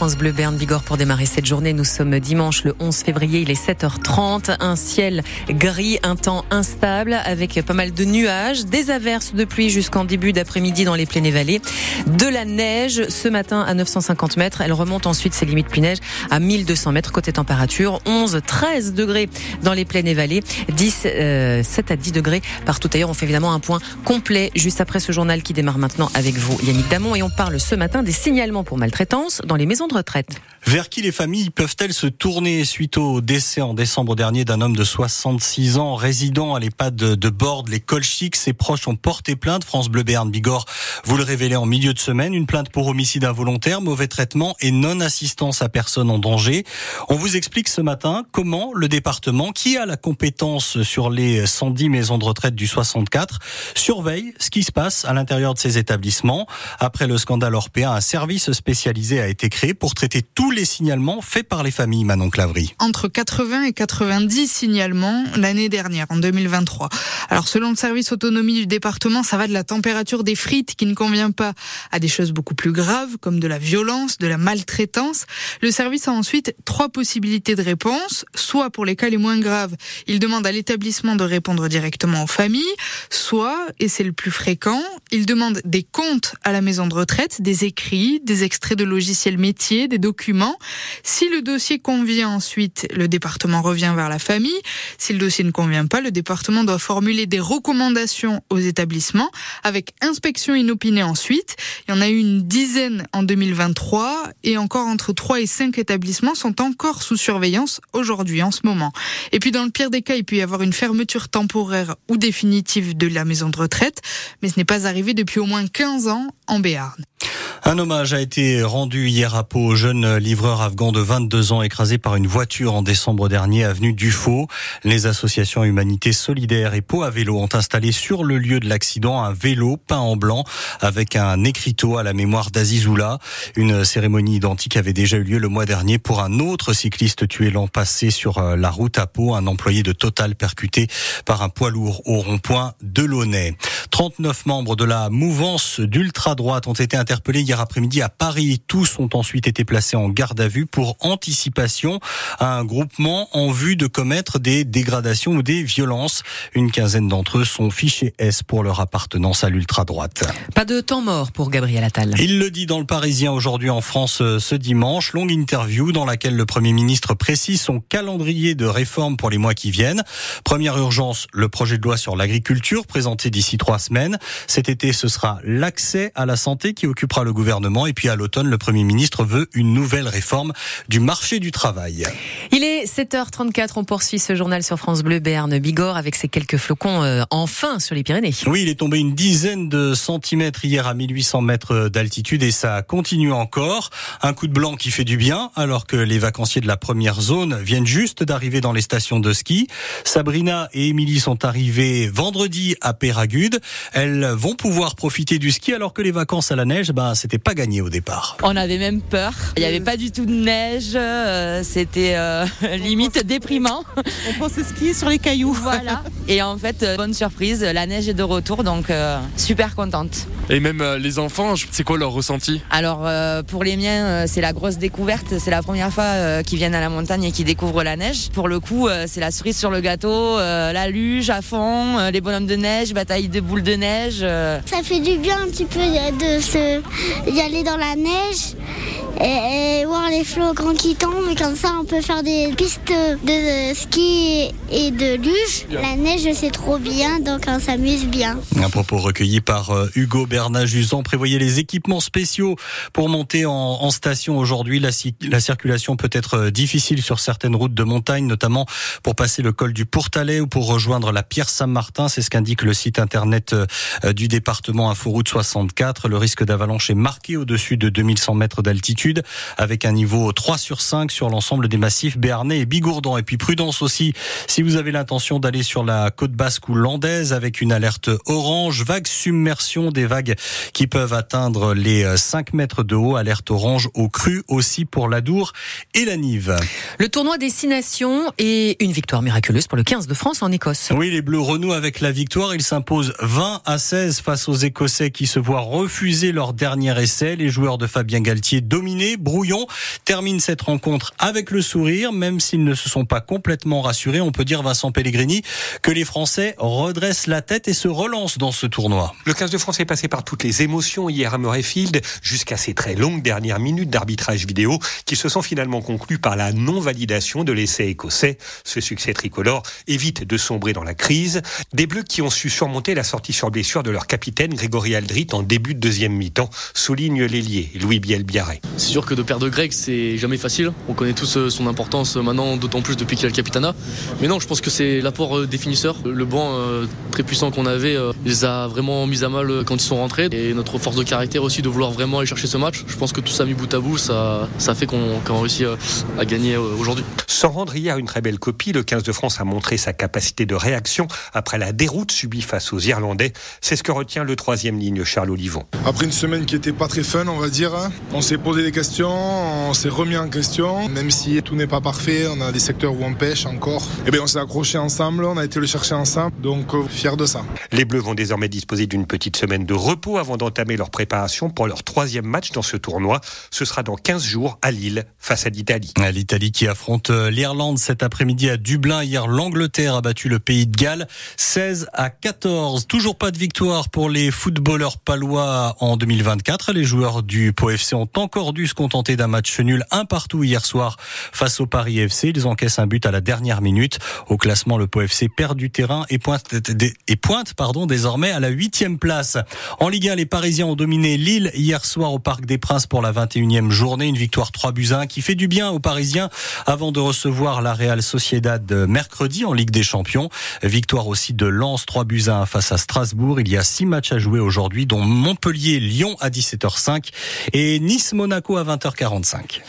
France Bleu Berne Bigorre pour démarrer cette journée. Nous sommes dimanche le 11 février, il est 7h30. Un ciel gris, un temps instable avec pas mal de nuages, des averses de pluie jusqu'en début d'après-midi dans les plaines et vallées, de la neige ce matin à 950 mètres. Elle remonte ensuite ses limites pluie neige à 1200 mètres côté température, 11, 13 degrés dans les plaines et vallées, 10, 7 euh, à 10 degrés partout ailleurs. On fait évidemment un point complet juste après ce journal qui démarre maintenant avec vous, Yannick Damon, et on parle ce matin des signalements pour maltraitance dans les maisons de Vers qui les familles peuvent-elles se tourner suite au décès en décembre dernier d'un homme de 66 ans résident à l'EHPAD de Borde, les Colchiques Ses proches ont porté plainte. France Bleu Béarn Bigorre vous le révélez en milieu de semaine. Une plainte pour homicide involontaire, mauvais traitement et non-assistance à personne en danger. On vous explique ce matin comment le département, qui a la compétence sur les 110 maisons de retraite du 64, surveille ce qui se passe à l'intérieur de ces établissements. Après le scandale européen, un service spécialisé a été créé pour traiter tous les signalements faits par les familles, Manon Clavry. Entre 80 et 90 signalements l'année dernière, en 2023. Alors selon le service autonomie du département, ça va de la température des frites qui ne convient pas à des choses beaucoup plus graves comme de la violence, de la maltraitance. Le service a ensuite trois possibilités de réponse. Soit pour les cas les moins graves, il demande à l'établissement de répondre directement aux familles, soit, et c'est le plus fréquent, il demande des comptes à la maison de retraite, des écrits, des extraits de logiciels métiers, des documents. Si le dossier convient ensuite, le département revient vers la famille. Si le dossier ne convient pas, le département doit formuler des recommandations aux établissements avec inspection inopinée ensuite. Il y en a eu une dizaine en 2023 et encore entre 3 et 5 établissements sont encore sous surveillance aujourd'hui, en ce moment. Et puis dans le pire des cas, il peut y avoir une fermeture temporaire ou définitive de la maison de retraite, mais ce n'est pas arrivé depuis au moins 15 ans en Béarn. Un hommage a été rendu hier à Pau au jeune livreur afghan de 22 ans écrasé par une voiture en décembre dernier avenue Dufaux. Les associations Humanité Solidaire et Pau à vélo ont installé sur le lieu de l'accident un vélo peint en blanc avec un écriteau à la mémoire d'Azizoula. Une cérémonie identique avait déjà eu lieu le mois dernier pour un autre cycliste tué l'an passé sur euh, la route à Pau, un employé de Total percuté par un poids lourd au rond-point de Launay. 39 membres de la mouvance d'ultra-droite ont été interpellés hier après-midi à Paris. Tous ont ensuite été placés en garde à vue pour anticipation à un groupement en vue de commettre des dégradations ou des violences. Une quinzaine d'entre eux sont fichés S pour leur appartenance à l'ultra-droite. Pas de temps mort pour Gabriel Attal. Il le dit dans le Parisien aujourd'hui en France euh, ce dimanche. Longue interview dans laquelle le Premier ministre précise son calendrier de réforme pour les mois qui viennent. Première urgence, le projet de loi sur l'agriculture présenté d'ici trois semaines. Cet été, ce sera l'accès à la santé qui occupera le gouvernement. Et puis à l'automne, le Premier ministre veut une nouvelle réforme du marché du travail. Il est 7h34, on poursuit ce journal sur France Bleu Berne Bigorre avec ces quelques flocons euh, enfin sur les Pyrénées. Oui, il est tombé une dizaine de centimètres hier à 1800 mètres d'altitude et ça continue encore. Un coup de blanc qui fait du bien alors que les vacanciers de la première zone viennent juste d'arriver dans les stations de ski. Sabrina et Émilie sont arrivées vendredi à Péragude. Elles vont pouvoir profiter du ski alors que les vacances à la neige, ben, c'était pas gagné au départ. On avait même peur. Il n'y avait pas du tout de neige. euh, C'était euh, limite déprimant. On pensait skier sur les cailloux. Voilà. Et en fait, euh, bonne surprise, la neige est de retour, donc euh, super contente. Et même euh, les enfants, c'est quoi leur ressenti? Alors euh, pour les miens, euh, c'est la grosse découverte. C'est la première fois euh, qu'ils viennent à la montagne et qu'ils découvrent la neige. Pour le coup, euh, c'est la cerise sur le gâteau, euh, la luge à fond, euh, les bonhommes de neige, bataille de boules de neige. euh. Ça fait du bien un petit peu de se d'y aller dans la neige et, et voir les flocons qui tombent. Comme ça, on peut faire des pistes de ski et de luge. La neige, c'est trop bien, donc on s'amuse bien. Un propos recueilli par euh, Hugo Bernard-Jusan prévoyait les équipements spéciaux pour monter en, en station aujourd'hui. La circulation peut être euh, difficile sur certaines routes de montagne, notamment pour passer le col du Pourtalais ou pour rejoindre la Pierre Saint-Martin. C'est ce qu'indique le site internet euh, du département Inforoute 64. Le risque d'avalanche est marqué au-dessus de 2100 mètres d'altitude avec un niveau 3 sur 5 sur l'ensemble des massifs béarnais et bigourdans. Et puis prudence aussi si vous avez l'intention d'aller sur la côte basque ou landaise avec une alerte orange, vague submersion, des vagues qui peuvent atteindre les euh, 5 mètres de haut, alerte orange au cru aussi pour l'Adour et la Nive. Le tournoi des Six Nations et une victoire miraculeuse pour le 15 de France en Écosse. Oui, les Bleus renouent avec la victoire. Ils s'imposent 20 à 16 face aux Écossais qui se voient refuser leur dernier essai. Les joueurs de Fabien Galtier dominés, brouillon, terminent cette rencontre avec le sourire, même s'ils ne se sont pas complètement rassurés. On peut dire, Vincent Pellegrini, que les Français redressent la tête et se relancent dans ce tournoi. Le 15 de France est passé par toutes les émotions hier à Murrayfield, jusqu'à ces très longues dernières minutes d'arbitrage vidéo qui se sont finalement conclues par la non-validation de l'essai écossais. Ce succès tricolore évite de sombrer dans la crise. Des Bleus qui ont su surmonter la sortie sur blessure de leur capitaine Grégory Aldrit en début de deuxième mi-temps, souligne l'ailier Louis Biel-Biarré. C'est sûr que de perdre Greg, c'est jamais facile. On connaît tous euh, son importance euh, maintenant, d'autant plus depuis qu'il a le capitana. Mais non, je pense que c'est l'apport euh, des finisseurs. Le banc très puissant qu'on avait les a vraiment mis à mal quand ils sont rentrés. Et notre force de caractère aussi de vouloir vraiment aller chercher ce match. Je pense que tout ça mis bout à bout, ça, ça fait qu'on qu a réussi à gagner aujourd'hui. Sans rendre hier une très belle copie, le 15 de France a montré sa capacité de réaction après la déroute subie face aux Irlandais. C'est ce que retient le troisième ligne, Charles Olivon. Après une semaine qui était pas très fun, on va dire, hein, on s'est posé des questions, on s'est remis en question. Même si tout n'est pas parfait, on a des secteurs où on pêche encore. Et eh bien, on s'est accroché ensemble, on a été le chercher ensemble, donc euh, fier de ça. Les Bleus vont désormais disposer d'une petite semaine de repos avant d'entamer leur préparation pour leur troisième match dans ce tournoi. Ce sera dans 15 jours à Lille face à l'Italie. L'Italie qui affronte euh, l'Irlande cet après-midi à Dublin. Hier, l'Angleterre a battu le pays de Galles 16 à 14. Toujours pas de victoire pour les footballeurs palois en 2024. Les joueurs du Pau FC ont encore dû se contenter d'un match nul un partout hier soir face au Paris FC. Ils encaissent un but à la dernière minute. Au classement, le Pau FC perd du terrain et pointe, et pointe pardon, désormais à la huitième place. En Ligue 1, les Parisiens ont dominé Lille hier soir au Parc des Princes pour la 21e journée. Une victoire 3 buts 1 qui fait du bien aux Parisiens avant de recevoir la Real Sociedad mercredi en Ligue des Champions. Victoire aussi de Lens 3 buts 1 face à Strasbourg. Il y a six matchs à jouer aujourd'hui dont Montpellier-Lyon à 17h05 et Nice-Monaco à 20h45.